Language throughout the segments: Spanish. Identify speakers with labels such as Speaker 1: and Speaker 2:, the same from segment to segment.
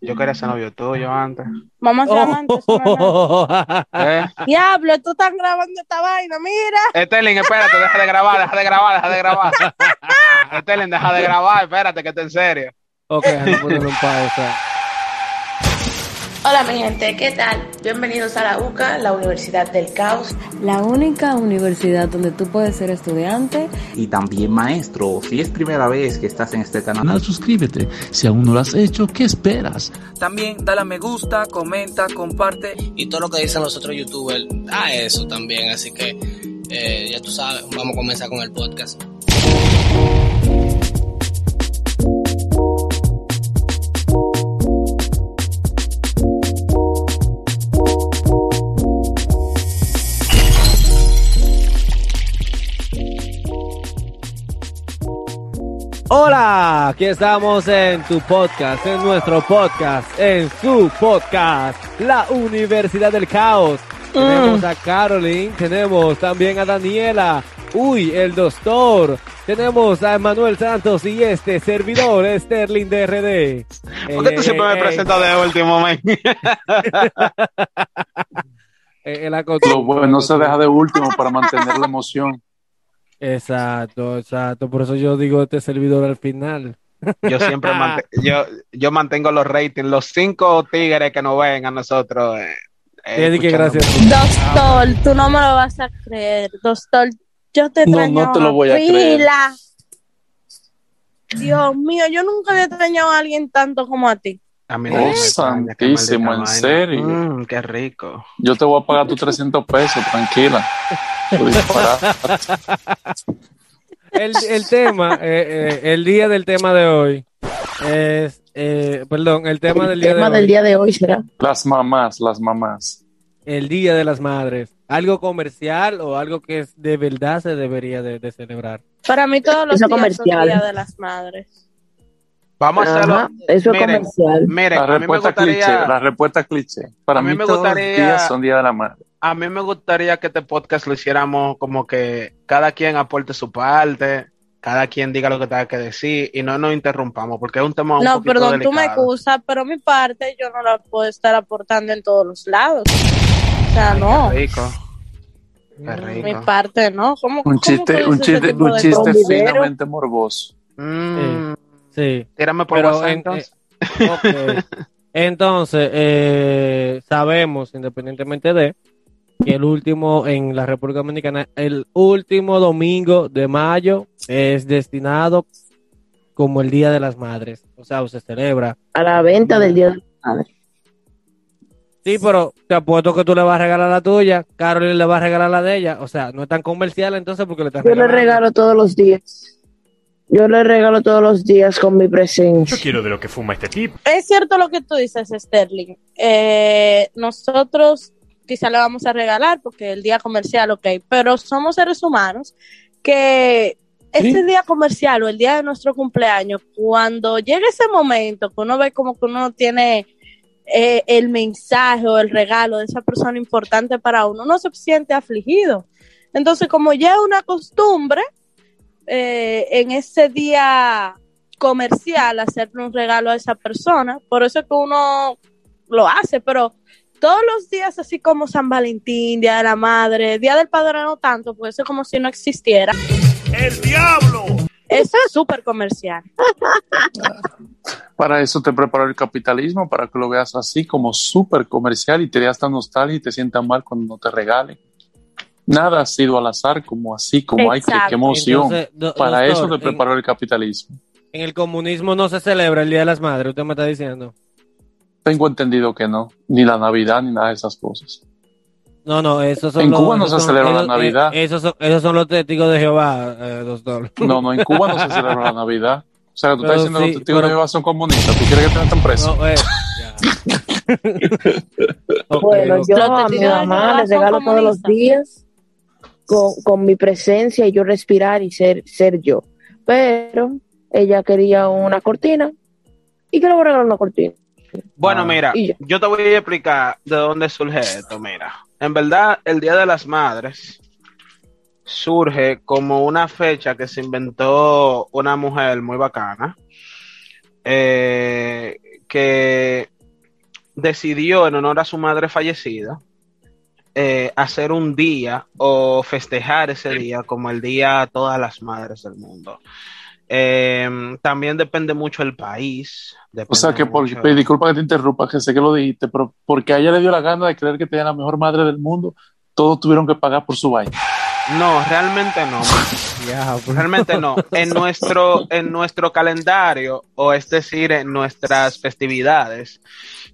Speaker 1: Yo quería ser novio tuyo antes.
Speaker 2: Vamos a ser amantes. eso no es nada.
Speaker 1: ¿Eh?
Speaker 2: Diablo, tú estás grabando esta vaina, mira.
Speaker 1: Sterling, espérate, deja de grabar, deja de grabar, deja de grabar. Sterling, deja de grabar, espérate, que está en serio.
Speaker 3: Ok, ponerlo en pausa.
Speaker 4: Hola mi gente, ¿qué tal? Bienvenidos a la UCA, la Universidad del Caos.
Speaker 5: La única universidad donde tú puedes ser estudiante
Speaker 6: y también maestro. Si es primera vez que estás en este canal,
Speaker 7: canal, suscríbete. Si aún no lo has hecho, ¿qué esperas?
Speaker 8: También dale a me gusta, comenta, comparte.
Speaker 9: Y todo lo que dicen los otros youtubers, a eso también. Así que eh, ya tú sabes, vamos a comenzar con el podcast.
Speaker 3: Hola, aquí estamos en tu podcast, en nuestro podcast, en su podcast, la Universidad del Caos. Tenemos a Caroline, tenemos también a Daniela, uy, el doctor, tenemos a Emanuel Santos y este servidor, Sterling DRD.
Speaker 1: ¿Por qué tú siempre me presentas de último, man?
Speaker 3: Eh, la
Speaker 10: Lo bueno se deja de último para mantener la emoción.
Speaker 3: Exacto, exacto. Por eso yo digo este servidor al final.
Speaker 1: Yo siempre mant yo, yo mantengo los ratings, los cinco tigres que nos ven a nosotros. Eh, eh,
Speaker 3: que gracias.
Speaker 2: Doctor, tú no me lo vas a creer. Doctor, yo te
Speaker 10: No, no te lo voy a creer.
Speaker 2: Dios mío, yo nunca había extrañado a alguien tanto como a ti.
Speaker 1: A mí
Speaker 10: Oh,
Speaker 1: no me qué
Speaker 10: santísimo, ¿en serio?
Speaker 1: Mm, qué rico.
Speaker 10: Yo te voy a pagar tus 300 pesos, tranquila.
Speaker 3: El, el tema, eh, eh, el día del tema de hoy es, eh, perdón, el tema del día de
Speaker 4: tema
Speaker 3: hoy,
Speaker 4: del día de hoy será.
Speaker 10: Las mamás, las mamás.
Speaker 3: el día de las madres. ¿Algo comercial o algo que de verdad se debería de, de celebrar?
Speaker 2: Para mí todos los
Speaker 4: Eso
Speaker 2: días
Speaker 4: comercial.
Speaker 2: son Día de las Madres.
Speaker 1: Vamos a hacerlo.
Speaker 4: Eso es
Speaker 1: Miren,
Speaker 4: comercial.
Speaker 1: Miren,
Speaker 10: La respuesta
Speaker 1: gustaría,
Speaker 10: cliché, la respuesta cliché. Para
Speaker 1: mí
Speaker 10: mí,
Speaker 1: me
Speaker 10: todos los días son Día de la Madre.
Speaker 1: a mí me gustaría que este podcast lo hiciéramos como que cada quien aporte su parte, cada quien diga lo que tenga que decir y no nos interrumpamos porque es un tema un
Speaker 2: No,
Speaker 1: poquito
Speaker 2: perdón, tú me
Speaker 1: delicado.
Speaker 2: excusas, pero mi parte yo no la puedo estar aportando en todos los lados. O sea,
Speaker 1: Ay,
Speaker 2: no.
Speaker 1: Qué rico. Qué
Speaker 2: Mi
Speaker 1: rico.
Speaker 2: parte, ¿no? ¿Cómo,
Speaker 10: Un
Speaker 2: cómo
Speaker 10: chiste, un chiste, un chiste finamente morboso.
Speaker 1: Mm,
Speaker 3: Sí.
Speaker 1: Tírame por
Speaker 3: Pero
Speaker 1: WhatsApp
Speaker 3: en-
Speaker 1: entonces.
Speaker 3: Eh, sabemos, independientemente de, que el último en la República Dominicana, el último domingo de mayo es destinado como el Día de las Madres. O sea, se celebra.
Speaker 4: A la venta del día de la madre.
Speaker 3: Sí, pero te apuesto que tú le vas a regalar la tuya, Carolina le va a regalar la de ella. O sea, no es tan comercial entonces porque le estás
Speaker 4: Yo le regalo todos los días. Yo le regalo todos los días con mi presencia.
Speaker 11: Yo quiero de lo que fuma este tipo.
Speaker 2: Es cierto lo que tú dices, Sterling. Eh, nosotros quizá le vamos a regalar porque el día comercial, ok, pero somos seres humanos que ese día comercial o el día de nuestro cumpleaños, cuando llega ese momento que uno ve como que uno tiene eh, el mensaje o el regalo de esa persona importante para uno, uno se siente afligido. Entonces, como ya es una costumbre, eh, en ese día comercial hacerle un regalo a esa persona, por eso es que uno lo hace, pero todos los días así como San Valentín, Día de la Madre, Día del Padre no tanto, pues eso es como si no existiera.
Speaker 11: ¡El diablo!
Speaker 2: Eso es súper comercial.
Speaker 10: Para eso te preparó el capitalismo, para que lo veas así como súper comercial y te dé hasta nostalgia y te sientas mal cuando no te regalen. Nada ha sido al azar, como así, como hay que, qué emoción.
Speaker 3: Entonces, do-
Speaker 10: para
Speaker 3: doctor,
Speaker 10: eso te
Speaker 3: en-
Speaker 10: preparó el capitalismo.
Speaker 3: En el comunismo no se celebra el Día de las Madres, usted me está diciendo.
Speaker 10: Tengo entendido que no, ni la Navidad ni nada de esas cosas.
Speaker 3: No, no, esos son
Speaker 10: En
Speaker 3: los,
Speaker 10: Cuba no se
Speaker 3: son-
Speaker 10: celebra la
Speaker 3: esos-
Speaker 10: Navidad.
Speaker 3: eh, esos, son, esos son los testigos de Jehová, eh, doctor.
Speaker 10: No, no, en Cuba no se celebra la Navidad. O sea, tú
Speaker 3: Pero
Speaker 10: estás diciendo
Speaker 3: sí,
Speaker 10: que los testigos
Speaker 3: pero-
Speaker 10: de Jehová son comunistas. ¿Tú quieres que te metan preso?
Speaker 3: No, eh,
Speaker 4: Bueno, yo a mi mamá le regalo todos los días con, con mi presencia y yo respirar y ser, ser yo. Pero ella quería una cortina y que le voy a regalar una cortina.
Speaker 1: Bueno,
Speaker 10: Ah.
Speaker 1: mira, yo te voy a explicar de dónde surge esto. Mira, en verdad, el Día de las Madres surge como una fecha que se inventó una mujer muy bacana, eh, que decidió, en honor a su madre fallecida, eh, hacer un día o festejar ese día como el día a todas las madres del mundo. Eh, también depende mucho el país.
Speaker 10: O sea que, por,
Speaker 1: mucho-
Speaker 10: disculpa que te interrumpa, que sé que lo dijiste, pero porque a ella le dio la gana de creer que tenía la mejor madre del mundo, todos tuvieron que pagar por su vaina.
Speaker 1: No, realmente no. Realmente no. En nuestro, en nuestro calendario, o es decir, en nuestras festividades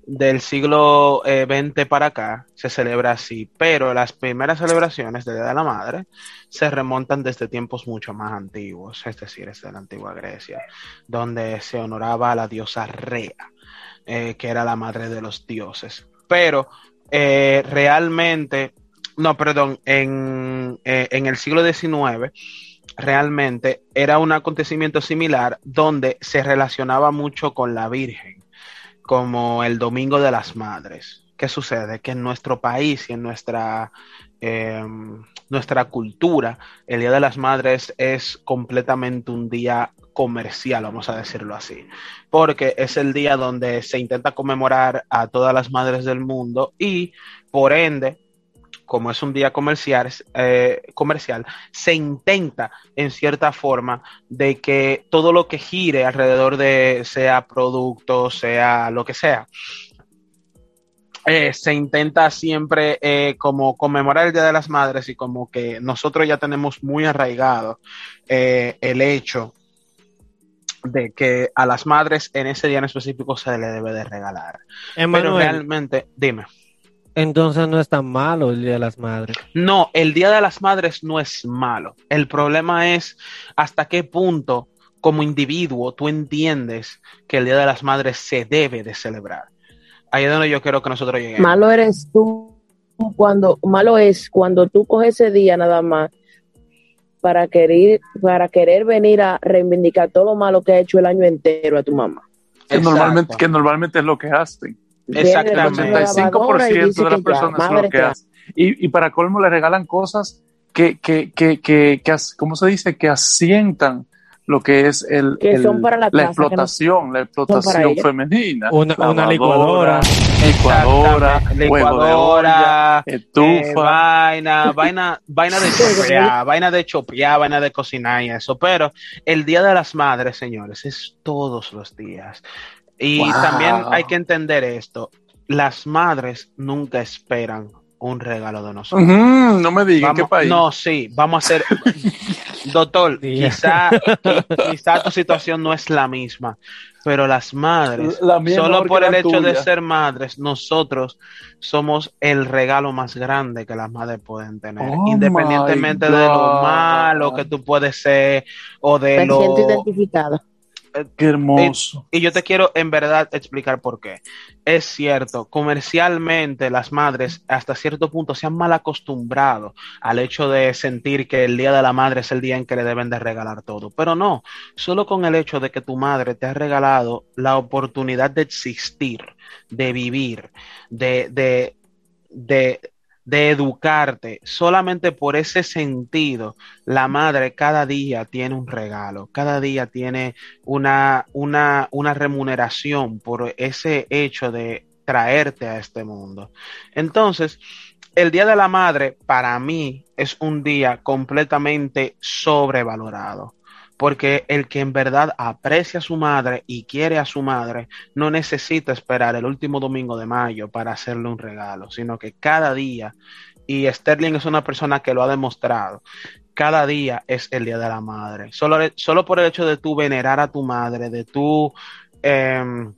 Speaker 1: del siglo eh, XX para acá, se celebra así. Pero las primeras celebraciones del Día de la Madre se remontan desde tiempos mucho más antiguos, es decir, desde la antigua Grecia, donde se honoraba a la diosa Rea, eh, que era la madre de los dioses. Pero eh, realmente, no, perdón, en, eh, en el siglo XIX realmente era un acontecimiento similar donde se relacionaba mucho con la Virgen, como el Domingo de las Madres. ¿Qué sucede? Que en nuestro país y en nuestra, eh, nuestra cultura, el Día de las Madres es completamente un día comercial, vamos a decirlo así, porque es el día donde se intenta conmemorar a todas las madres del mundo y por ende como es un día comercial, eh, comercial, se intenta en cierta forma de que todo lo que gire alrededor de, sea producto, sea lo que sea, eh, se intenta siempre eh, como conmemorar el Día de las Madres y como que nosotros ya tenemos muy arraigado el hecho de que a las madres en ese día en específico se le debe de regalar. Pero realmente, dime.
Speaker 3: Entonces no es tan malo el Día de las Madres.
Speaker 1: No, el Día de las Madres no es malo. El problema es hasta qué punto como individuo tú entiendes que el Día de las Madres se debe de celebrar. Ahí es donde yo quiero que nosotros lleguemos.
Speaker 4: Malo eres tú cuando, malo es cuando tú coges ese día nada más para querer, para querer venir a reivindicar todo lo malo que ha hecho el año entero a tu mamá.
Speaker 10: Que normalmente, que normalmente es lo que hacen.
Speaker 1: Exactamente.
Speaker 10: El 85% de las personas lo que hacen. Y, y para colmo le regalan cosas que, que, que, que, que ¿cómo se dice? Que asientan lo que es el,
Speaker 4: Que
Speaker 10: el-
Speaker 4: son para la casa, que no
Speaker 10: explotación, la
Speaker 4: para
Speaker 10: explotación femenina.
Speaker 3: Una- una licuadora.
Speaker 10: licuadora,
Speaker 1: Licuadora,
Speaker 10: olla, estufa.
Speaker 1: eh, vaina, vaina, vaina de chopear, vaina de chopear, vaina de cocinar y eso. Pero el Día de las Madres, señores, es todos los días. Y
Speaker 10: Wow.
Speaker 1: también hay que entender esto. Las madres nunca esperan un regalo de nosotros.
Speaker 10: No me digas, ¿en qué país?
Speaker 1: No, sí, vamos a hacer. Doctor, quizá, qui- quizá tu situación no es la misma, pero las madres,
Speaker 10: La
Speaker 1: solo por el hecho de ser madres, nosotros somos el regalo más grande que las madres pueden tener,
Speaker 10: Oh
Speaker 1: independientemente de lo malo que tú puedes ser o de
Speaker 4: Me
Speaker 1: lo
Speaker 4: siento identificada.
Speaker 10: Qué hermoso.
Speaker 1: y yo te quiero en verdad explicar por qué. Es cierto, comercialmente las madres hasta cierto punto se han mal acostumbrado al hecho de sentir que el Día de la Madre es el día en que le deben de regalar todo. Pero no, solo con el hecho de que tu madre te ha regalado la oportunidad de existir, de vivir, de, de, de, de educarte, solamente por ese sentido, la madre cada día tiene un regalo, cada día tiene una, una, una remuneración por ese hecho de traerte a este mundo. Entonces, el Día de la Madre para mí es un día completamente sobrevalorado. Porque el que en verdad aprecia a su madre y quiere a su madre no necesita esperar el último domingo de mayo para hacerle un regalo, sino que cada día, y Sterling es una persona que lo ha demostrado, cada día es el Día de la Madre. Solo, solo por el hecho de tú venerar a tu madre, de tú em,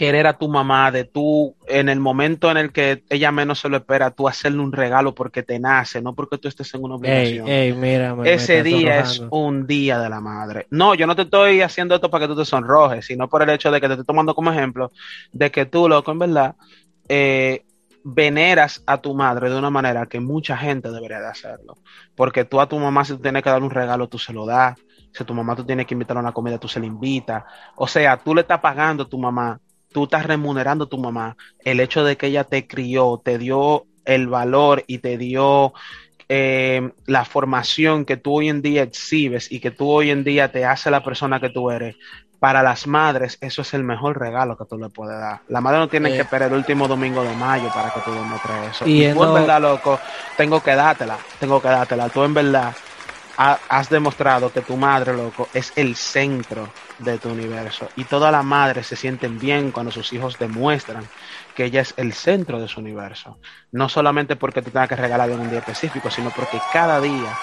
Speaker 1: querer a tu mamá, de tú en el momento en el que ella menos se lo espera, tú hacerle un regalo porque te nace, no porque tú estés en una obligación.
Speaker 3: ey, mira, me- me
Speaker 1: Ese día es un día de la madre. No, yo no te estoy haciendo esto para que tú te sonrojes, sino por el hecho de que te estoy tomando como ejemplo de que tú, loco, en verdad, eh, veneras a tu madre de una manera que mucha gente debería de hacerlo. Porque tú a tu mamá, si tú tienes que dar un regalo, tú se lo das. Si tu mamá tú tienes que invitar a una comida, tú se la invitas. O sea, tú le estás pagando a tu mamá, tú estás remunerando a tu mamá el hecho de que ella te crió, te dio el valor y te dio eh, la formación que tú hoy en día exhibes y que tú hoy en día te hace la persona que tú eres, para las madres, eso es el mejor regalo que tú le puedes dar. La madre no tiene
Speaker 3: Eh.
Speaker 1: que esperar el último domingo de mayo para que tú demuestres eso.
Speaker 3: Y
Speaker 1: Y, tú en verdad, loco, tengo que dártela, tengo que dártela. Tú en verdad ha- has demostrado que tu madre, loco, es el centro de tu universo. Y todas las madres se sienten bien cuando sus hijos demuestran que ella es el centro de su universo. No solamente porque tú tengas que regalarle en un día específico, sino porque cada día,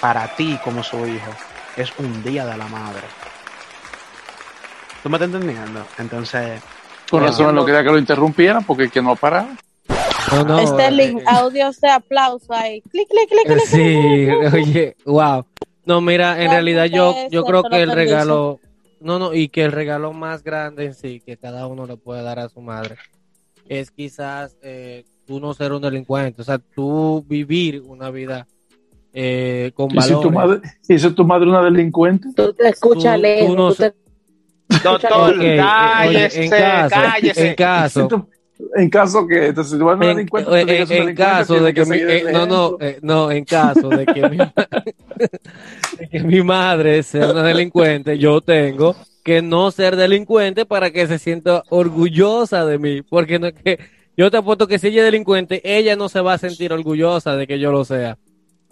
Speaker 1: para ti como su hijo, es un día de la madre. ¿Tú me estás entendiendo? Entonces,
Speaker 10: Con
Speaker 1: eh,
Speaker 10: razón no quería que lo interrumpieran porque que no paraba.
Speaker 3: No, no,
Speaker 2: Sterling,
Speaker 3: eh,
Speaker 2: audios de aplauso ahí. Clic, clic, clic, clic.
Speaker 3: Sí, oye, wow. No, mira, en realidad yo, yo creo que el regalo, no, no, y que el regalo más grande en sí que cada uno le puede dar a su madre es quizás eh, tú no ser un delincuente, o sea, tú vivir una vida eh, con
Speaker 10: ¿Y si, tu
Speaker 3: valores.
Speaker 10: madre, ¿Y si tu madre una delincuente?
Speaker 4: Tú te escuchas
Speaker 3: Tú-
Speaker 4: lejos.
Speaker 3: tú no
Speaker 4: tú te-
Speaker 1: doctor,
Speaker 3: Ok, eh,
Speaker 1: cállese,
Speaker 3: oye, en caso,
Speaker 1: cállese.
Speaker 3: en caso,
Speaker 10: ¿En caso que entonces,
Speaker 3: en, en-
Speaker 10: que ser
Speaker 3: en caso de que, mi, eh, no no eh, no en caso de que mi, de que mi madre sea una delincuente yo tengo que no ser delincuente para que se sienta orgullosa de mí porque no es que yo te apuesto que si ella es delincuente ella no se va a sentir orgullosa de que yo lo sea.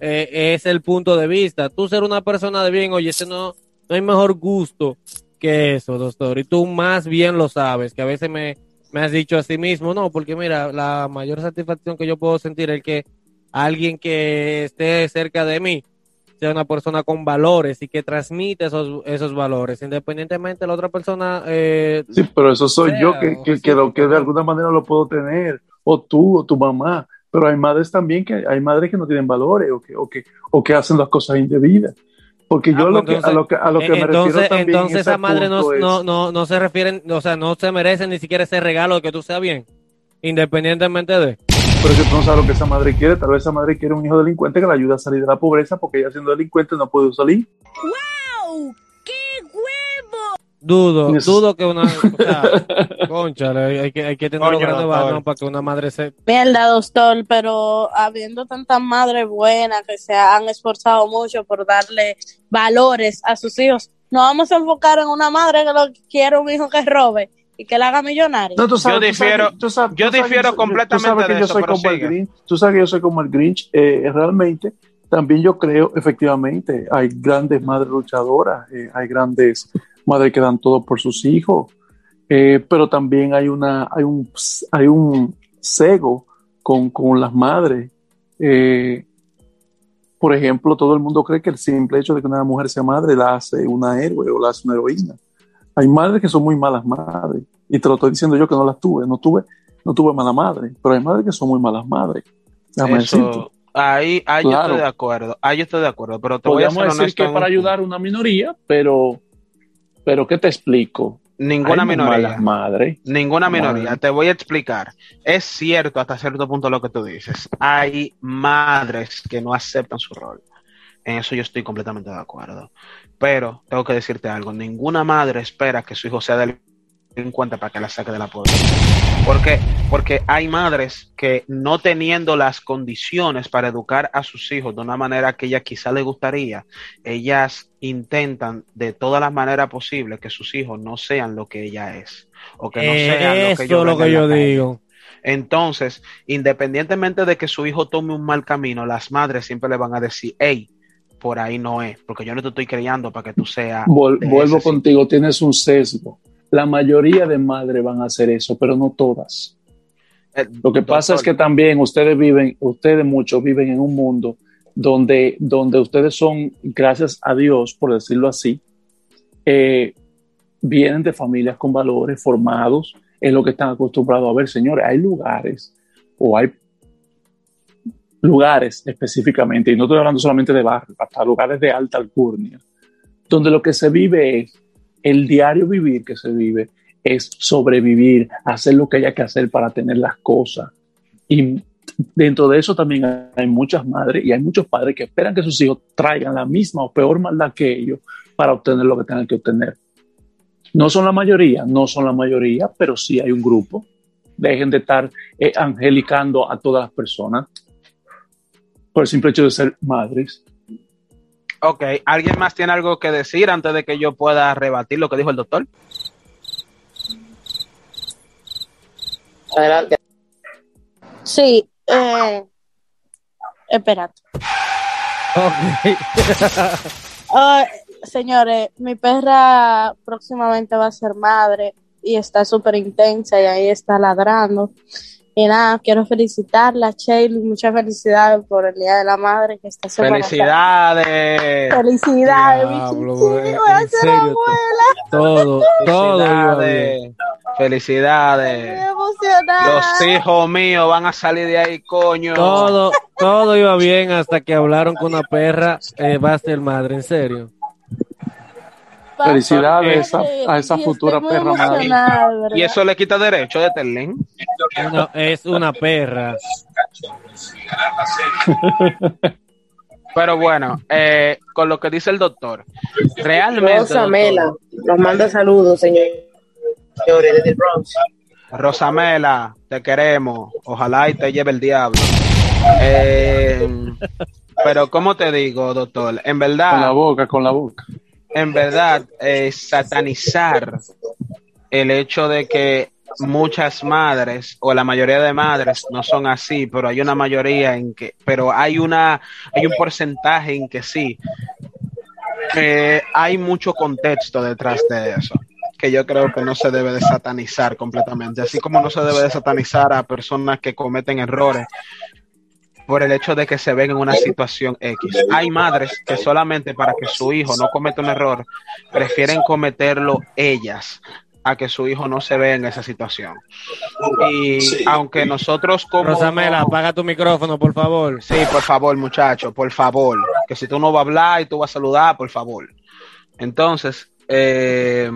Speaker 3: Eh, es el punto de vista. Tú ser una persona de bien oye ese no no hay mejor gusto que eso doctor y tú más bien lo sabes que a veces me me has dicho a sí mismo, no, porque mira, la mayor satisfacción que yo puedo sentir es que alguien que esté cerca de mí sea una persona con valores y que transmite esos, esos valores, independientemente de la otra persona. Eh,
Speaker 10: Sí, pero eso soy
Speaker 3: sea,
Speaker 10: yo que,
Speaker 3: o
Speaker 10: que,
Speaker 3: sí,
Speaker 10: que lo que de alguna manera lo puedo tener, o tú, o tu mamá. Pero hay madres también que hay madres que no tienen valores o que, o que, o que hacen las cosas indebidas. Porque
Speaker 3: Ah,
Speaker 10: yo
Speaker 3: pues
Speaker 10: lo que, a lo que, a lo que me
Speaker 3: entonces,
Speaker 10: refiero también
Speaker 3: entonces esa madre no,
Speaker 10: es-
Speaker 3: no, no, no se refieren, o sea, no se merecen ni siquiera ese regalo de que tú seas bien, independientemente de.
Speaker 10: Pero que tú no sabes lo que esa madre quiere. Tal vez esa madre quiere un hijo delincuente que la ayude a salir de la pobreza porque ella siendo delincuente no puede salir.
Speaker 3: Dudo,
Speaker 10: Eso.
Speaker 3: Dudo que una, o sea, conchale, hay que, hay que tener
Speaker 1: Coño,
Speaker 3: grandes
Speaker 1: doctor.
Speaker 3: vanos para que una madre se,
Speaker 2: Mierda, doctor, pero habiendo tantas madres buenas que se han esforzado mucho por darle valores a sus hijos, nos vamos a enfocar en una madre que lo quiere un hijo que robe y que la haga millonario.
Speaker 10: No, tú sabes-
Speaker 1: Yo
Speaker 10: tú sabes-
Speaker 1: difiero-
Speaker 10: tú sabes-
Speaker 1: yo difiero completamente
Speaker 10: tú sabes que
Speaker 1: de
Speaker 10: yo
Speaker 1: eso,
Speaker 10: soy como el. Grinch. Tú sabes que yo soy como el Grinch. eh, realmente, también yo creo, efectivamente, hay grandes madres luchadoras, eh, hay grandes madres que dan todo por sus hijos, eh, pero también hay una, hay un, hay un cego con, con las madres. Eh, por ejemplo, todo el mundo cree que el simple hecho de que una mujer sea madre la hace una héroe o la hace una heroína. Hay madres que son muy malas madres. Y te lo estoy diciendo yo que no las tuve. No tuve, no tuve mala madre. Pero hay madres que son muy malas madres.
Speaker 1: Eso, ahí, ahí yo estoy de acuerdo, ahí yo estoy de acuerdo, pero te voy a
Speaker 10: Podríamos decir
Speaker 1: honesto
Speaker 10: que para ayudar a una minoría, pero, pero ¿qué te explico?
Speaker 1: ninguna
Speaker 10: Hay
Speaker 1: minoría.
Speaker 10: malas madres.
Speaker 1: Ninguna minoría.
Speaker 10: Madre.
Speaker 1: Te voy a explicar. Es cierto hasta cierto punto lo que tú dices. Hay madres que no aceptan su rol. En eso yo estoy completamente de acuerdo. Pero tengo que decirte algo. Ninguna madre espera que su hijo sea delincuente para que la saque de la pobreza. ¿Por qué? Porque hay madres que no teniendo las condiciones para educar a sus hijos de una manera que ella quizá le gustaría, ellas intentan de todas las maneras posibles que sus hijos no sean lo que ella es. O que no sean lo
Speaker 3: Eh,
Speaker 1: que
Speaker 3: lo
Speaker 1: en
Speaker 3: yo
Speaker 1: calle.
Speaker 3: digo.
Speaker 1: Entonces, independientemente de que su hijo tome un mal camino, las madres siempre le van a decir, hey, por ahí no es, porque yo no te estoy criando para que tú seas.
Speaker 10: Vol- vuelvo contigo, tienes un sesgo. La mayoría de madres van a hacer eso, pero no todas.
Speaker 1: Eh,
Speaker 10: Lo que pasa es que también ustedes viven, ustedes muchos viven en un mundo donde, donde ustedes son, gracias a Dios, por decirlo así, eh, vienen de familias con valores formados, es lo que están acostumbrados a ver. Señores, hay lugares o hay lugares específicamente, y no estoy hablando solamente de barrios, hasta lugares de alta alcurnia, donde lo que se vive es el diario vivir que se vive es sobrevivir, hacer lo que haya que hacer para tener las cosas. Y dentro de eso también hay muchas madres y hay muchos padres que esperan que sus hijos traigan la misma o peor maldad que ellos para obtener lo que tengan que obtener. No son la mayoría, no son la mayoría, pero sí hay un grupo. Dejen de estar eh, angelicando a todas las personas. por el simple hecho de ser madres.
Speaker 1: Ok, ¿alguien más tiene algo que decir antes de que yo pueda rebatir lo que dijo el doctor?
Speaker 4: Adelante.
Speaker 2: Sí, eh, espérate.
Speaker 3: Ok.
Speaker 2: Ah, señores, mi perra próximamente va a ser madre y está súper intensa y ahí está ladrando. Y nada, quiero felicitarla, Shelly, muchas felicidades por el Día de la Madre que está semana.
Speaker 1: Felicidades.
Speaker 2: Felicidades, mi
Speaker 3: Diablo,
Speaker 2: chichi,
Speaker 3: güey,
Speaker 2: voy a ser abuela.
Speaker 3: Todo, todo iba bien.
Speaker 1: Felicidades. Felicidades.
Speaker 2: Estoy emocionada.
Speaker 1: Los hijos míos van a salir de ahí, coño.
Speaker 3: Todo, todo iba bien hasta que hablaron con una perra. Eh, va a ser madre, en serio.
Speaker 10: Felicidades a esa, a esa
Speaker 2: Y
Speaker 10: futura perra madre.
Speaker 2: verdad.
Speaker 1: Y eso le quita derecho de Terlin.
Speaker 3: No, es una perra.
Speaker 1: Pero bueno, eh, con lo que dice el doctor, realmente.
Speaker 4: Rosa Mela
Speaker 1: doctor,
Speaker 4: nos manda saludos, señor. Señores, desde el Bronx.
Speaker 1: Rosamela, te queremos. Ojalá y te lleve el diablo. Eh, pero, ¿cómo te digo, doctor? En
Speaker 10: Con la
Speaker 1: verdad,
Speaker 10: boca, con la boca.
Speaker 1: En verdad, eh, satanizar el hecho de que muchas madres o la mayoría de madres no son así, pero hay una mayoría en que, pero hay una, hay un porcentaje en que sí. Hay mucho contexto detrás de eso que yo creo que no se debe de satanizar completamente, así como no se debe de satanizar a personas que cometen errores por el hecho de que se ven en una situación X. Hay madres que solamente para que su hijo no cometa un error, prefieren cometerlo ellas a que su hijo no se vea en esa situación. Y aunque nosotros como...
Speaker 3: Rosamela, apaga tu micrófono, por favor.
Speaker 1: Sí, por favor, muchacho, por favor. Que si tú no vas a hablar y tú vas a saludar, por favor. Entonces, eh,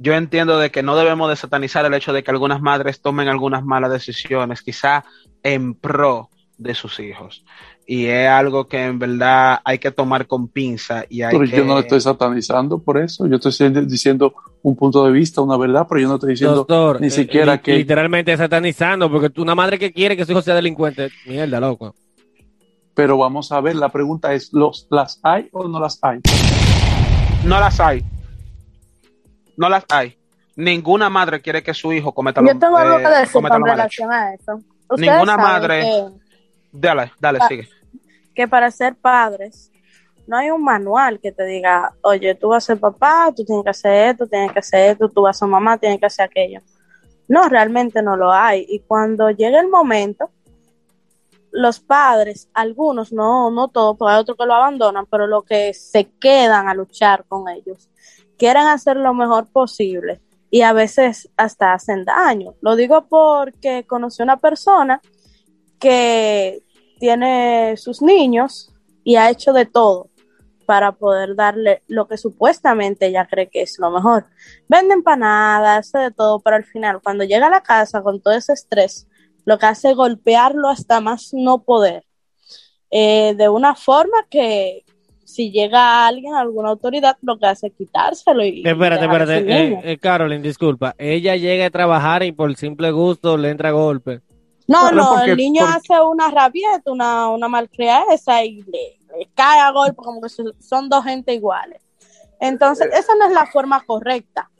Speaker 1: yo entiendo de que no debemos de satanizar el hecho de que algunas madres tomen algunas malas decisiones, quizá en pro de sus hijos. Y es algo que en verdad hay que tomar con pinza y hay
Speaker 10: Pero
Speaker 1: que...
Speaker 10: yo no lo estoy satanizando por eso. Yo estoy diciendo un punto de vista, una verdad, pero yo no estoy diciendo
Speaker 3: Doctor,
Speaker 10: ni
Speaker 3: eh,
Speaker 10: siquiera que.
Speaker 3: literalmente satanizando, porque tú- una madre que quiere que su hijo sea delincuente, mierda, loco.
Speaker 10: Pero vamos a ver, la pregunta es: ¿los, ¿las hay o no las hay?
Speaker 1: No las hay. No las hay. Ninguna madre quiere que su hijo cometa
Speaker 2: Yo
Speaker 1: lo-
Speaker 2: tengo algo
Speaker 1: eh,
Speaker 2: que decir con relación a eso. Ustedes
Speaker 1: Ninguna madre-
Speaker 2: que-
Speaker 1: Dale, dale, sigue.
Speaker 2: que para ser padres no hay un manual que te diga, oye, tú vas a ser papá, tú tienes que hacer esto, tienes que hacer esto, tú vas a ser mamá, tienes que hacer aquello. No, realmente no lo hay. Y cuando llega el momento, los padres, algunos, no, no todos, porque hay otros que lo abandonan, pero los que se quedan a luchar con ellos, quieren hacer lo mejor posible y a veces hasta hacen daño. Lo digo porque conocí una persona que tiene sus niños y ha hecho de todo para poder darle lo que supuestamente ella cree que es lo mejor. Vende empanadas, hace de todo, pero al final, cuando llega a la casa con todo ese estrés, lo que hace es golpearlo hasta más no poder. Eh, de una forma que si llega alguien, alguna autoridad, lo que hace es quitárselo y...
Speaker 3: Espérate, espérate, eh, eh, Caroline, disculpa. Ella llega a trabajar y por simple gusto le entra golpe.
Speaker 2: No, no,
Speaker 10: porque-
Speaker 2: el niño
Speaker 10: porque-
Speaker 2: hace una rabieta, una, una malcriadeza y le, le cae a golpe como que so- son dos gente iguales. Entonces, esa no es la forma correcta.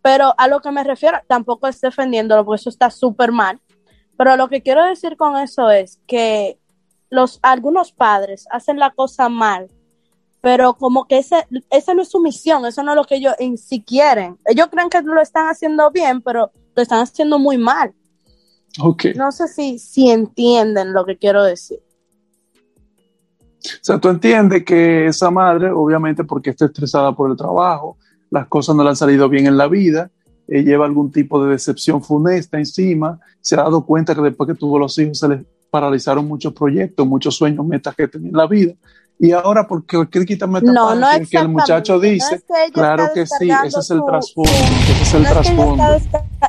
Speaker 2: Pero a lo que me refiero, tampoco es defendiéndolo, porque eso está súper mal. Pero lo que quiero decir con eso es que los, algunos padres hacen la cosa mal, pero como que ese, esa no es su misión, eso no es lo que ellos en sí quieren. Ellos creen que lo están haciendo bien, pero lo están haciendo muy mal. No sé si, si entienden lo que quiero decir.
Speaker 10: O sea, tú entiendes que esa madre, obviamente, porque está estresada por el trabajo, las cosas no le han salido bien en la vida, eh, lleva algún tipo de decepción funesta encima, se ha dado cuenta que después que tuvo los hijos se le paralizaron muchos proyectos, muchos sueños, metas que tenía en la vida. Y ahora, ¿por qué quiere quitarme esta
Speaker 2: No, no
Speaker 10: que el muchacho
Speaker 2: No
Speaker 10: dice?
Speaker 2: es que ella
Speaker 10: claro que sí, ese es el trasfondo,
Speaker 2: su-
Speaker 10: ese es el
Speaker 2: no es que ella
Speaker 10: trasfondo.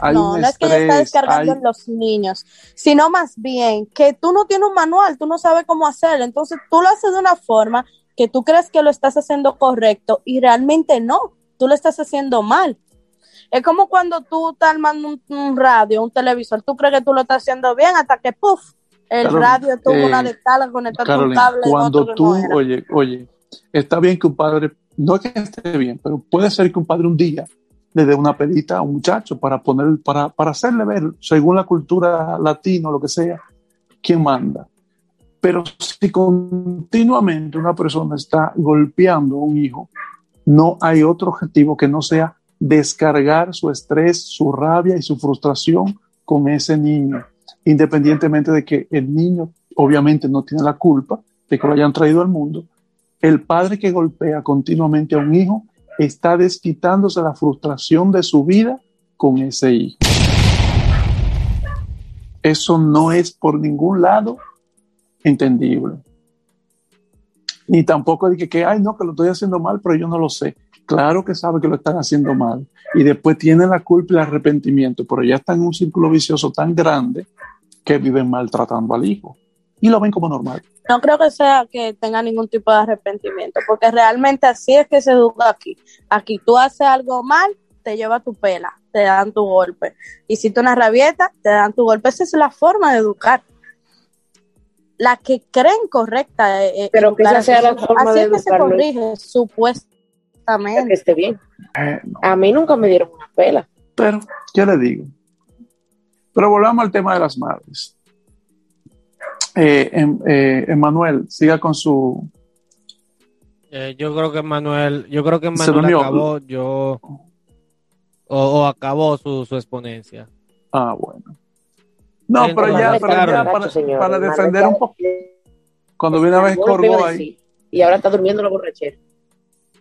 Speaker 10: Hay
Speaker 2: no,
Speaker 10: un
Speaker 2: no es que ella está descargando
Speaker 10: hay-
Speaker 2: en los niños, sino más bien que tú no tienes un manual, tú no sabes cómo hacerlo, entonces tú lo haces de una forma que tú crees que lo estás haciendo correcto y realmente no, tú lo estás haciendo mal. Es como cuando tú estás armando un, un radio, un televisor, tú crees que tú lo estás haciendo bien hasta que, puff, El radio tuvo
Speaker 10: eh,
Speaker 2: una descarga conectada
Speaker 10: Carolyn,
Speaker 2: cable
Speaker 10: cuando
Speaker 2: otro
Speaker 10: tú,
Speaker 2: no
Speaker 10: oye, oye, está bien que un padre, no es que esté bien, pero puede ser que un padre un día le dé una pelita a un muchacho para poner, para, para hacerle ver, según la cultura latina o lo que sea, quién manda. Pero si continuamente una persona está golpeando a un hijo, no hay otro objetivo que no sea descargar su estrés, su rabia y su frustración con ese niño, independientemente de que el niño obviamente no tiene la culpa de que lo hayan traído al mundo. El padre que golpea continuamente a un hijo está desquitándose la frustración de su vida con ese hijo. Eso no es por ningún lado entendible. Ni tampoco de que, que, ay, no, que lo estoy haciendo mal, pero yo no lo sé. Claro que sabe que lo están haciendo mal. Y después tienen la culpa y el arrepentimiento, pero ya están en un círculo vicioso tan grande que viven maltratando al hijo. Y lo ven como normal.
Speaker 2: No creo que sea que tenga ningún tipo de arrepentimiento, porque realmente así es que se educa aquí. Aquí tú haces algo mal, te lleva tu pela, te dan tu golpe. Y si tú una rabieta, te dan tu golpe. Esa es la forma de educar. La que creen correcta. eh,
Speaker 4: Pero que esa sea la forma
Speaker 2: Así
Speaker 4: de
Speaker 2: es que se corrige, supuestamente.
Speaker 4: que esté bien.
Speaker 10: Eh, no.
Speaker 4: A mí nunca me dieron una pela.
Speaker 10: Pero, ¿qué le digo? Pero volvamos al tema de las madres. Eh, em- eh, Emanuel, siga con su...
Speaker 3: Eh, yo creo que Manuel, yo creo que
Speaker 10: Se
Speaker 3: Manuel
Speaker 10: durmió.
Speaker 3: acabó, yo o, o acabó su, su exponencia.
Speaker 10: Ah, bueno. No, pero ya, pero ya para, para defender un poco. Cuando viene a ver
Speaker 4: a
Speaker 10: ahí.
Speaker 4: Y ahora está durmiendo la borrachera.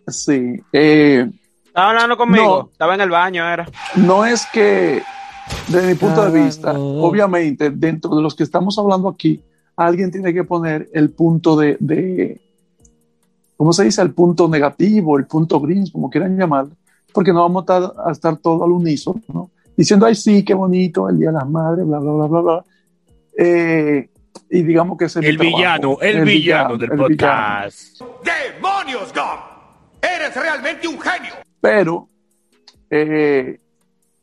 Speaker 10: Sí. eh,
Speaker 1: Estaba hablando conmigo.
Speaker 10: No.
Speaker 1: Estaba en el baño, era.
Speaker 10: no es que, desde mi punto de vista, obviamente, dentro de los que estamos hablando aquí, alguien tiene que poner el punto de, de ¿cómo se dice? El punto negativo, el punto gris, como quieran llamarlo, porque no vamos a estar, a estar todo al unísono, ¿no? Diciendo, ay, sí, qué bonito, el Día de las Madres, bla, bla, bla, bla, bla. Eh, y digamos que es
Speaker 11: El
Speaker 10: trabajo.
Speaker 11: villano, el, villano del
Speaker 10: el villano.
Speaker 11: podcast.
Speaker 12: ¡Demonios, Gum! ¡Eres realmente un genio!
Speaker 10: Pero eh,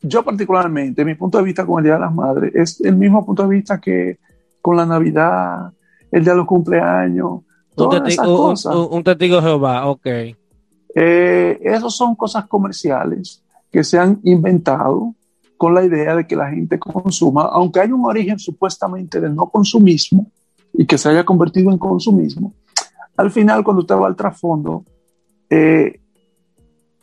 Speaker 10: yo particularmente, mi punto de vista con el Día de las Madres es el mismo punto de vista que con la Navidad, el Día de los cumpleaños,
Speaker 3: Un,
Speaker 10: todas
Speaker 3: testi-
Speaker 10: esas
Speaker 3: un-
Speaker 10: cosas.
Speaker 3: un- un testigo de Jehová, ok.
Speaker 10: Eh, esos son cosas comerciales que se han inventado con la idea de que la gente consuma, aunque hay un origen supuestamente de no consumismo y que se haya convertido en consumismo, al final cuando usted va al trasfondo, eh,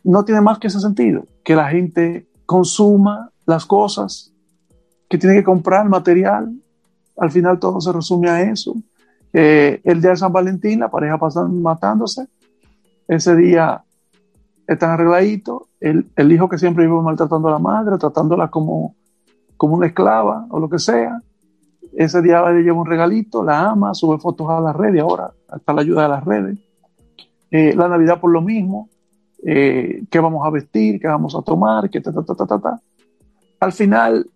Speaker 10: no tiene más que ese sentido, que la gente consuma las cosas, que tiene que comprar material, al final todo se resume a eso. Eh, el día de San Valentín, la pareja pasan matándose, ese día están arregladitos, el, el hijo que siempre vive maltratando a la madre, tratándola como, como una esclava o lo que sea, ese día le lleva un regalito, la ama, sube fotos a las redes, ahora hasta la ayuda de las redes. Eh, la Navidad por lo mismo, eh, qué vamos a vestir, qué vamos a tomar, qué ta, ta, ta, ta, ta, ta. Al final,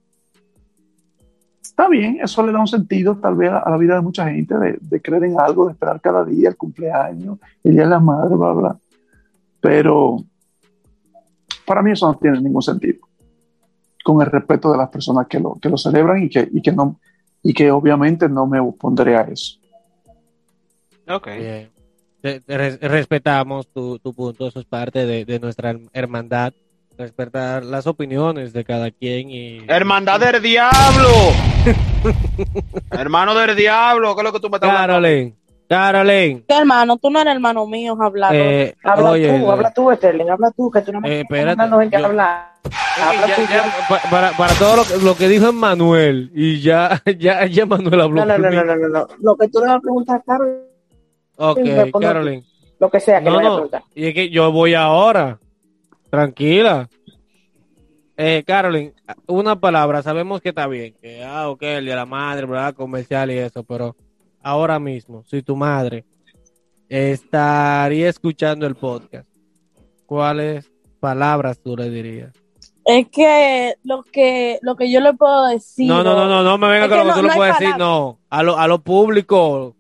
Speaker 10: está bien, eso le da un sentido tal vez a, la vida de mucha gente, de, de creer en algo, de esperar cada día, el cumpleaños, el día de la madre, bla, bla. Pero para mí eso no tiene ningún sentido. Con el respeto de las personas que lo, que lo celebran y que, y que no, y que obviamente no me opondré a eso.
Speaker 1: Ok.
Speaker 3: Bien. Te- te res- respetamos tu, tu punto, eso es parte de, de nuestra hermandad. Respetar las opiniones de cada quien y.
Speaker 1: Hermandad del diablo. Hermano del diablo, ¿qué es lo que tú me estás hablando?
Speaker 3: Caroline, Caroline.
Speaker 2: ¿Qué hermano? Tú no eres hermano mío, hablar.
Speaker 3: Eh,
Speaker 4: Habla
Speaker 3: oye,
Speaker 4: tú, habla tú, Sterling, habla tú, que tú no me
Speaker 3: Eh,
Speaker 4: estás
Speaker 3: espérate,
Speaker 4: mandando gente a
Speaker 3: yo-
Speaker 4: hablar.
Speaker 3: ya-
Speaker 4: Habla tú,
Speaker 3: ya- pa- para, para todo lo que, lo que dijo Manuel y ya, ya, ya Manuel habló.
Speaker 4: No, no, no, no, no, no. Lo que tú le vas a preguntar a Carol,
Speaker 3: Ok,
Speaker 4: respondo
Speaker 3: Caroline.
Speaker 4: lo que sea que
Speaker 3: No,
Speaker 4: le vaya a preguntar.
Speaker 3: y es que yo voy ahora. Tranquila. Eh, Caroline, una palabra, sabemos que está bien, que, ah, ok, el de la madre, ¿verdad? Comercial y eso, pero ahora mismo, si tu madre estaría escuchando el podcast, ¿cuáles palabras tú le dirías?
Speaker 2: Es que lo que lo que yo le puedo decir.
Speaker 3: No, no, no, no, no me venga con lo que tú
Speaker 2: no
Speaker 3: le puedes decir, no, a lo, a lo público.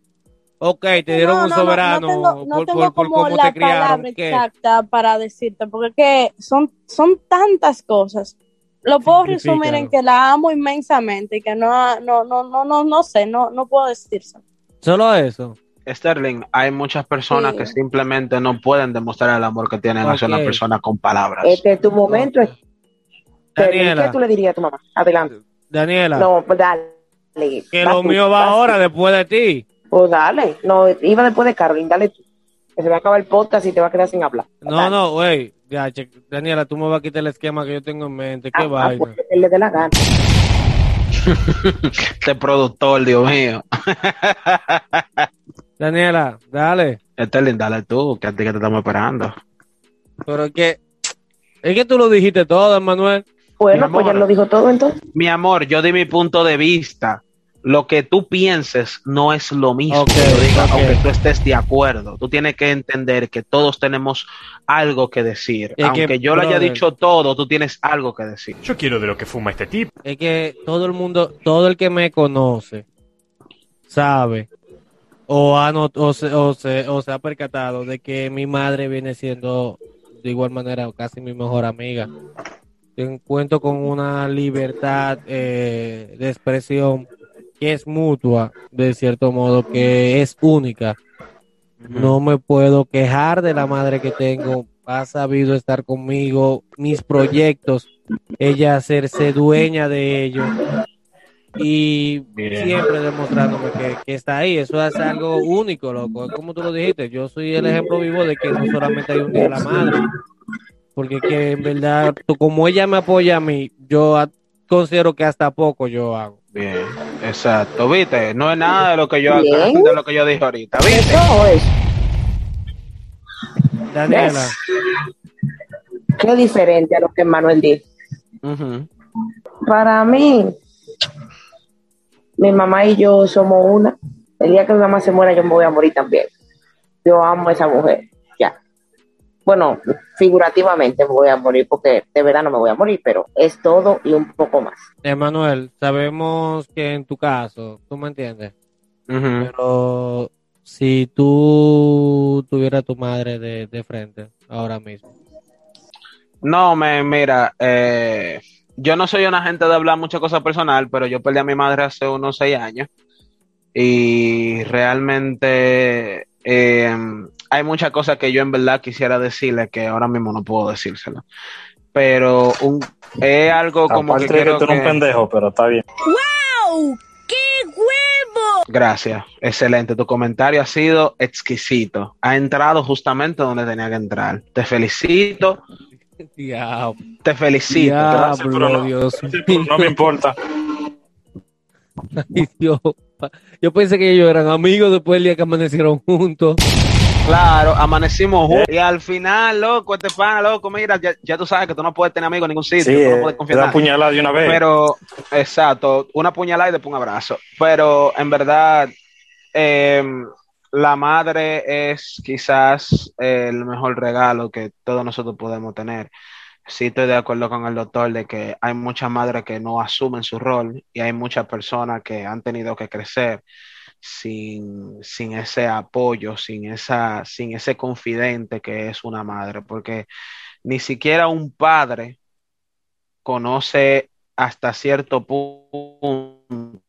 Speaker 3: Ok, te dieron
Speaker 2: No,
Speaker 3: un
Speaker 2: no, no,
Speaker 3: soberano
Speaker 2: No, tengo, no
Speaker 3: por,
Speaker 2: tengo
Speaker 3: por, por
Speaker 2: como
Speaker 3: cómo
Speaker 2: la
Speaker 3: te criaron.
Speaker 2: palabra
Speaker 3: ¿qué?
Speaker 2: exacta para decirte, porque que son, son tantas cosas lo puedo
Speaker 3: Simplifícalo.
Speaker 2: resumir en que la amo inmensamente y que no, no, no, no, no, no sé, no, no puedo decirse.
Speaker 3: Solo eso.
Speaker 1: Sterling, hay muchas personas
Speaker 2: Sí.
Speaker 1: que simplemente no pueden demostrar el amor que tienen hacia una persona con palabras.
Speaker 4: Este es tu momento.
Speaker 3: Daniela.
Speaker 4: ¿Qué tú le dirías a tu mamá? Adelante.
Speaker 3: Daniela,
Speaker 4: No, dale.
Speaker 3: que lo
Speaker 4: tú,
Speaker 3: mío va ahora después de ti.
Speaker 4: Pues dale. No, iba después de Carolyn, dale tú. Que se va a acabar el podcast y te va a quedar sin hablar.
Speaker 3: No,
Speaker 4: Dale.
Speaker 3: no, güey. Ya, che- Daniela, tú me vas a quitar el esquema que yo tengo en mente. Qué
Speaker 4: Ah, ah,
Speaker 3: vaina.
Speaker 4: pues, que le dé la gana.
Speaker 1: Este productor, Dios mío.
Speaker 3: Daniela, dale.
Speaker 1: Sterling, dale tú, que a ti que te estamos esperando.
Speaker 3: Pero es que, es que tú lo dijiste todo, Manuel.
Speaker 4: Bueno, pues ya lo dijo todo entonces.
Speaker 1: Mi amor, yo di mi punto de vista. Lo que tú pienses no es lo mismo
Speaker 3: Ok,
Speaker 1: que yo diga,
Speaker 3: ok.
Speaker 1: aunque tú estés de acuerdo. Tú tienes que entender que todos tenemos algo que decir.
Speaker 3: Es que,
Speaker 1: aunque yo lo haya dicho todo, tú tienes algo que decir.
Speaker 11: Yo quiero de lo que fuma este tipo.
Speaker 3: Es que todo el mundo, todo el que me conoce, sabe o, ha not- o, se, o, se, o se ha percatado de que mi madre viene siendo de igual manera casi mi mejor amiga. Yo cuento con una libertad eh, de expresión que es mutua, de cierto modo, que es única. No me puedo quejar de la madre que tengo. Ha sabido estar conmigo, mis proyectos, ella hacerse dueña de ellos y
Speaker 1: Bien.
Speaker 3: siempre demostrándome que, que está ahí. Eso es algo único, loco. Como tú lo dijiste, yo soy el ejemplo vivo de que no solamente hay un día de la madre, porque que en verdad, como ella me apoya a mí, yo considero que hasta poco yo hago.
Speaker 1: Bien, exacto, viste, no es nada de lo que yo de lo que yo dije ahorita, viste.
Speaker 4: Eso es.
Speaker 3: Daniela,
Speaker 4: Qué diferente a lo que Manuel dijo. Para mí, mi mamá y yo somos una. El día que mi mamá se muera, yo me voy a morir también. Yo amo a esa mujer. Bueno, figurativamente me voy a morir porque de verdad no me voy a morir, pero es todo y un poco más.
Speaker 3: Emanuel, sabemos que en tu caso, tú me entiendes, pero si tú tuvieras tu madre de, de frente ahora mismo,
Speaker 1: No, me, mira, eh, yo no soy una gente de hablar mucha cosa personal, pero yo perdí a mi madre hace unos seis años y realmente eh, hay muchas cosas que yo en verdad quisiera decirle que ahora mismo no puedo decírselo. Pero un, es algo como
Speaker 13: Aparte
Speaker 1: que
Speaker 13: de que tú eres un pendejo, pero está bien.
Speaker 2: ¡Wow! ¡Qué huevo!
Speaker 1: Gracias, excelente. Tu comentario ha sido exquisito. Ha entrado justamente donde tenía que entrar. Te felicito,
Speaker 3: diablo,
Speaker 1: te felicito.
Speaker 3: diablo,
Speaker 13: pero no.
Speaker 3: Dios
Speaker 13: No me importa.
Speaker 3: Ay, Dios. Yo pensé que ellos eran amigos después del día que amanecieron juntos.
Speaker 1: Claro, amanecimos juntos. Y al final, loco, este pana, loco, mira, ya, ya tú sabes que tú no puedes tener amigos en ningún sitio,
Speaker 13: Sí,
Speaker 1: tú no
Speaker 13: eh,
Speaker 1: puedes confiar nadie.
Speaker 13: puñalada de una vez.
Speaker 1: Pero, exacto, una puñalada y después un abrazo. Pero en verdad, eh, la madre es quizás el mejor regalo que todos nosotros podemos tener. Sí estoy de acuerdo con el doctor de que hay muchas madres que no asumen su rol y hay muchas personas que han tenido que crecer sin, sin ese apoyo, sin esa, sin ese confidente que es una madre, porque ni siquiera un padre conoce hasta cierto punto,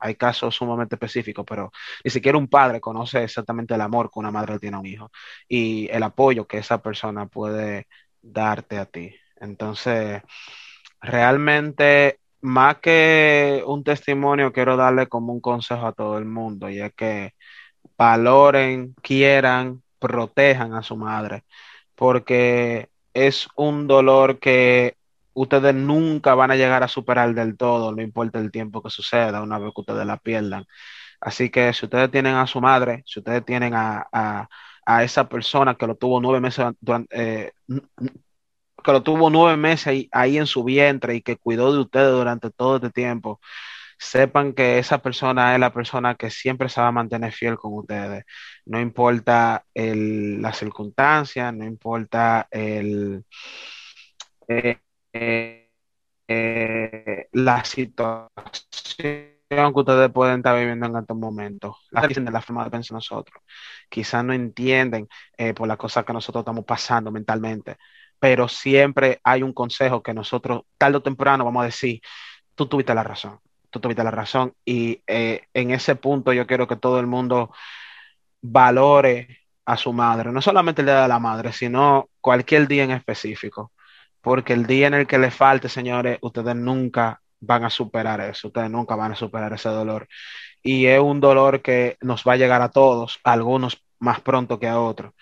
Speaker 1: hay casos sumamente específicos, pero ni siquiera un padre conoce exactamente el amor que una madre tiene a un hijo y el apoyo que esa persona puede darte a ti. Entonces, realmente, más que un testimonio, quiero darle como un consejo a todo el mundo, y es que valoren, quieran, protejan a su madre, porque es un dolor que ustedes nunca van a llegar a superar del todo, no importa el tiempo que suceda, una vez que ustedes la pierdan. Así que si ustedes tienen a su madre, si ustedes tienen a, a, a esa persona que lo tuvo nueve meses durante, eh, que lo tuvo nueve meses ahí, ahí, en su vientre y que cuidó de ustedes durante todo este tiempo, sepan que esa persona es la persona que siempre se va a mantener fiel con ustedes. No importa el, la circunstancia, no importa el, eh, eh, eh, la situación que ustedes pueden estar viviendo en estos momentos. La, de la forma de pensar nosotros. Quizás no entienden eh, por las cosas que nosotros estamos pasando mentalmente, pero siempre hay un consejo que nosotros, tarde o temprano, vamos a decir, tú tuviste la razón, tú tuviste la razón, y eh, en ese punto yo quiero que todo el mundo valore a su madre, no solamente el día de la madre, sino cualquier día en específico, porque el día en el que le falte, señores, ustedes nunca van a superar eso, ustedes nunca van a superar ese dolor. Y es un dolor que nos va a llegar a todos, a algunos más pronto que a otros.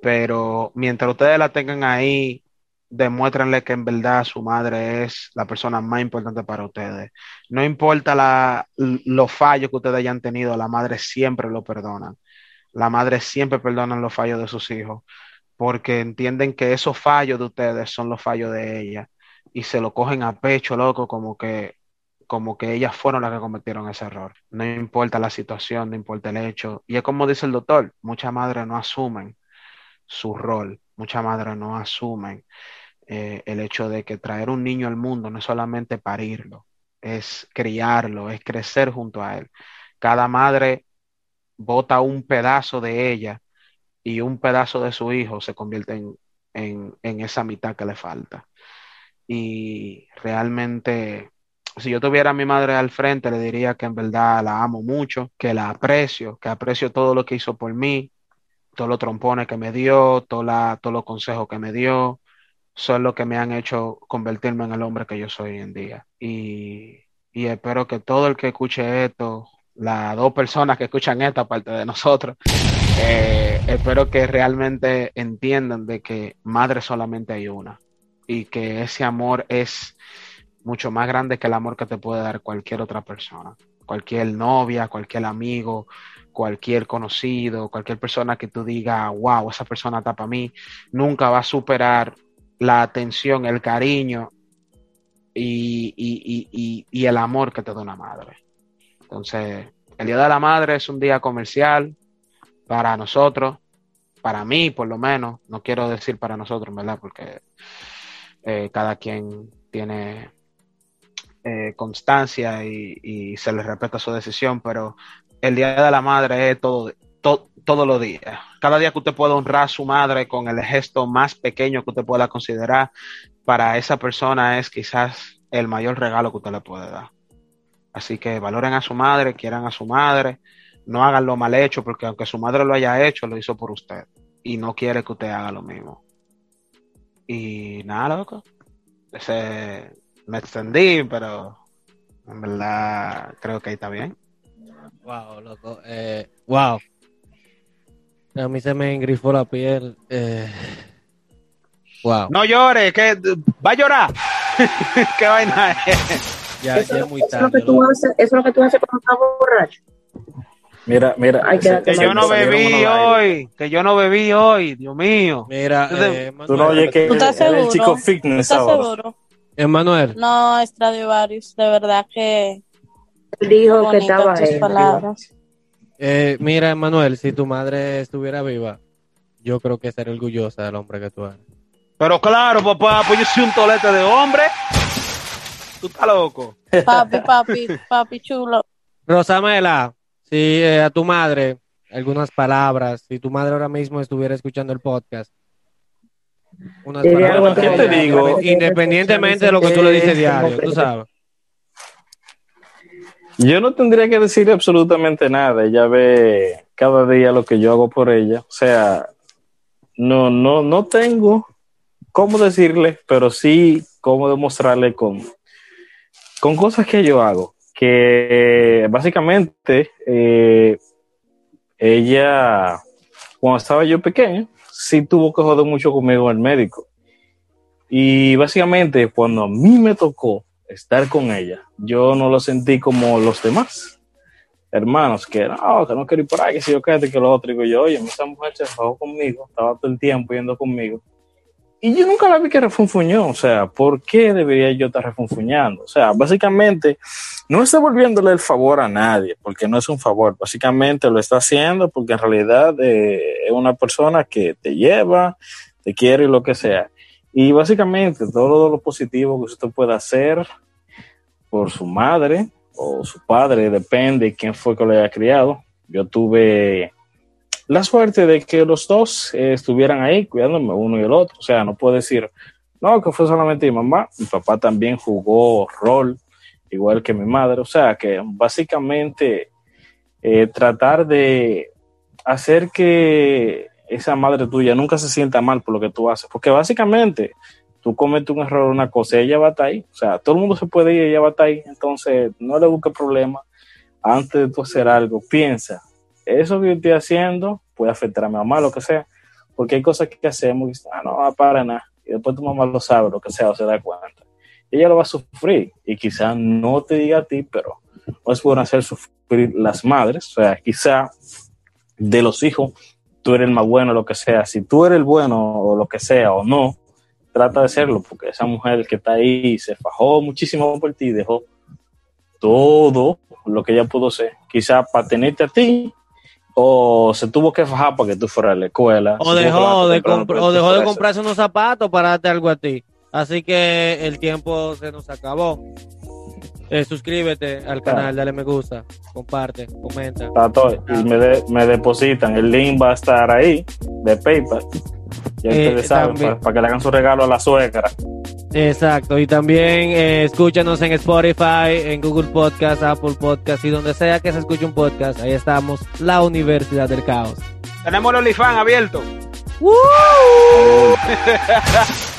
Speaker 1: Pero mientras ustedes la tengan ahí, demuéstrenle que en verdad su madre es la persona más importante para ustedes. No importa los fallos que ustedes hayan tenido, la madre siempre lo perdona. La madre siempre perdona los fallos de sus hijos, porque entienden que esos fallos de ustedes son los fallos de ella y se lo cogen a pecho, loco, como que como que ellas fueron las que cometieron ese error. No importa la situación, no importa el hecho. Y es como dice el doctor, muchas madres no asumen su rol, muchas madres no asumen eh, el hecho de que traer un niño al mundo no es solamente parirlo, es criarlo, es crecer junto a él. Cada madre bota un pedazo de ella y un pedazo de su hijo se convierte en, en, en esa mitad que le falta. Y realmente si yo tuviera a mi madre al frente, le diría que en verdad la amo mucho, que la aprecio, que aprecio todo lo que hizo por mí, todos los trompones que me dio, todos los consejos que me dio, son lo que me han hecho convertirme en el hombre que yo soy hoy en día. Y, y espero que todo el que escuche esto, las dos personas que escuchan esto, aparte de nosotros, eh, espero que realmente entiendan de que madre solamente hay una y que ese amor es mucho más grande que el amor que te puede dar cualquier otra persona, cualquier novia, cualquier amigo, cualquier conocido, cualquier persona que tú digas, wow, esa persona está para mí, nunca va a superar la atención, el cariño y, y, y, y, el amor que te da una madre. Entonces, el Día de la Madre es un día comercial para nosotros, para mí por lo menos, no quiero decir para nosotros, ¿verdad? Porque eh, cada quien tiene eh, constancia y, se le respeta su decisión, pero el Día de la Madre es todo, todos los días. Cada día que usted pueda honrar a su madre con el gesto más pequeño que usted pueda considerar, para esa persona es quizás el mayor regalo que usted le puede dar. Así que valoren a su madre, quieran a su madre, no hagan lo mal hecho, porque aunque su madre lo haya hecho, lo hizo por usted. Y no quiere que usted haga lo mismo. Y nada, loco. Ese, me extendí, pero en verdad creo que ahí está bien.
Speaker 3: Wow, loco. Eh, wow. A mí se me engrifó la piel. Eh. Wow.
Speaker 1: No llores, que va a llorar. ¿Qué vaina es?
Speaker 3: Ya,
Speaker 4: eso,
Speaker 3: ya es muy
Speaker 4: eso
Speaker 3: tarde.
Speaker 4: es lo que tú haces, eso es lo que tú haces cuando estás borracho.
Speaker 13: Mira, mira.
Speaker 4: Ay,
Speaker 1: Que yo no bebí hoy, que yo no bebí hoy, Dios mío.
Speaker 3: Mira, eh,
Speaker 13: Tú no oyes que
Speaker 2: ¿Tú estás
Speaker 13: el chico
Speaker 2: ¿Tú
Speaker 13: fitness
Speaker 2: estás
Speaker 13: ahora.
Speaker 2: seguro?
Speaker 3: Emanuel,
Speaker 2: No, Stradivarius, de verdad que
Speaker 4: Dijo que estaba
Speaker 2: tus palabras.
Speaker 3: eh, mira, Emanuel, si tu madre estuviera viva, yo creo que estaría orgullosa del hombre que tú eres.
Speaker 1: Pero claro, papá, pues yo soy un tolete de hombre. Tú estás loco.
Speaker 2: Papi, papi, papi chulo.
Speaker 3: Rosamela, si eh, a tu madre, algunas palabras, si tu madre ahora mismo estuviera escuchando el podcast, unas palabras,
Speaker 13: ¿qué te digo?
Speaker 3: independientemente de lo que tú le dices diario, tú sabes.
Speaker 13: Yo no tendría que decir absolutamente nada. Ella ve cada día lo que yo hago por ella. O sea, no, no, no tengo cómo decirle, pero sí cómo demostrarle con, con cosas que yo hago. Que básicamente eh, ella, cuando estaba yo pequeño, sí tuvo que joder mucho conmigo el médico. Y básicamente cuando a mí me tocó estar con ella, yo no lo sentí como los demás hermanos, que no, que no quiero ir por ahí, que si yo quédate, que lo otro. Digo yo, oye, esa mujer se fajó conmigo, estaba todo el tiempo yendo conmigo. Y yo nunca la vi que refunfuñó, o sea, ¿por qué debería yo estar refunfuñando? O sea, básicamente no está volviéndole el favor a nadie, porque no es un favor, básicamente lo está haciendo porque en realidad eh, es una persona que te lleva, te quiere y lo que sea. Y básicamente todo lo positivo que usted pueda hacer por su madre o su padre, depende de quién fue que lo haya criado. Yo tuve la suerte de que los dos estuvieran ahí cuidándome uno y el otro. O sea, no puedo decir, no, que fue solamente mi mamá. Mi papá también jugó rol, igual que mi madre. O sea, que básicamente eh, tratar de hacer que esa madre tuya nunca se sienta mal por lo que tú haces. Porque básicamente tú cometes un error, una cosa, ella va a estar ahí. O sea, todo el mundo se puede ir, ella va a estar ahí. Entonces, no le busques problema. Antes de tú hacer algo, piensa, eso que yo estoy haciendo puede afectar a mi mamá, lo que sea. Porque hay cosas que hacemos dices, ah, no va para nada. Y después tu mamá lo sabe, lo que sea, o se da cuenta. Ella lo va a sufrir. Y quizás no te diga a ti, pero no es bueno hacer sufrir las madres. O sea, quizá de los hijos, tú eres el más bueno, lo que sea. Si tú eres el bueno o lo que sea o no, trata de serlo, porque esa mujer que está ahí se fajó muchísimo por ti, dejó todo lo que ella pudo ser, quizá para tenerte a ti, o se tuvo que fajar para que tú fueras a la escuela.
Speaker 3: O dejó, de, o dejó de comprarse unos zapatos para darte algo a ti. Así que el tiempo se nos acabó. Eh, suscríbete al canal, dale me gusta, comparte, comenta.
Speaker 13: y me, de, me depositan. El link va a estar ahí de PayPal. Ya
Speaker 3: Eh,
Speaker 13: ustedes saben, para que le hagan su regalo a la suegra.
Speaker 3: Exacto, y también eh, escúchanos en Spotify, en Google Podcast, Apple Podcast y donde sea que se escuche un podcast, ahí estamos, la Universidad del Caos.
Speaker 1: Tenemos el OnlyFans abierto.
Speaker 3: ¡Woo!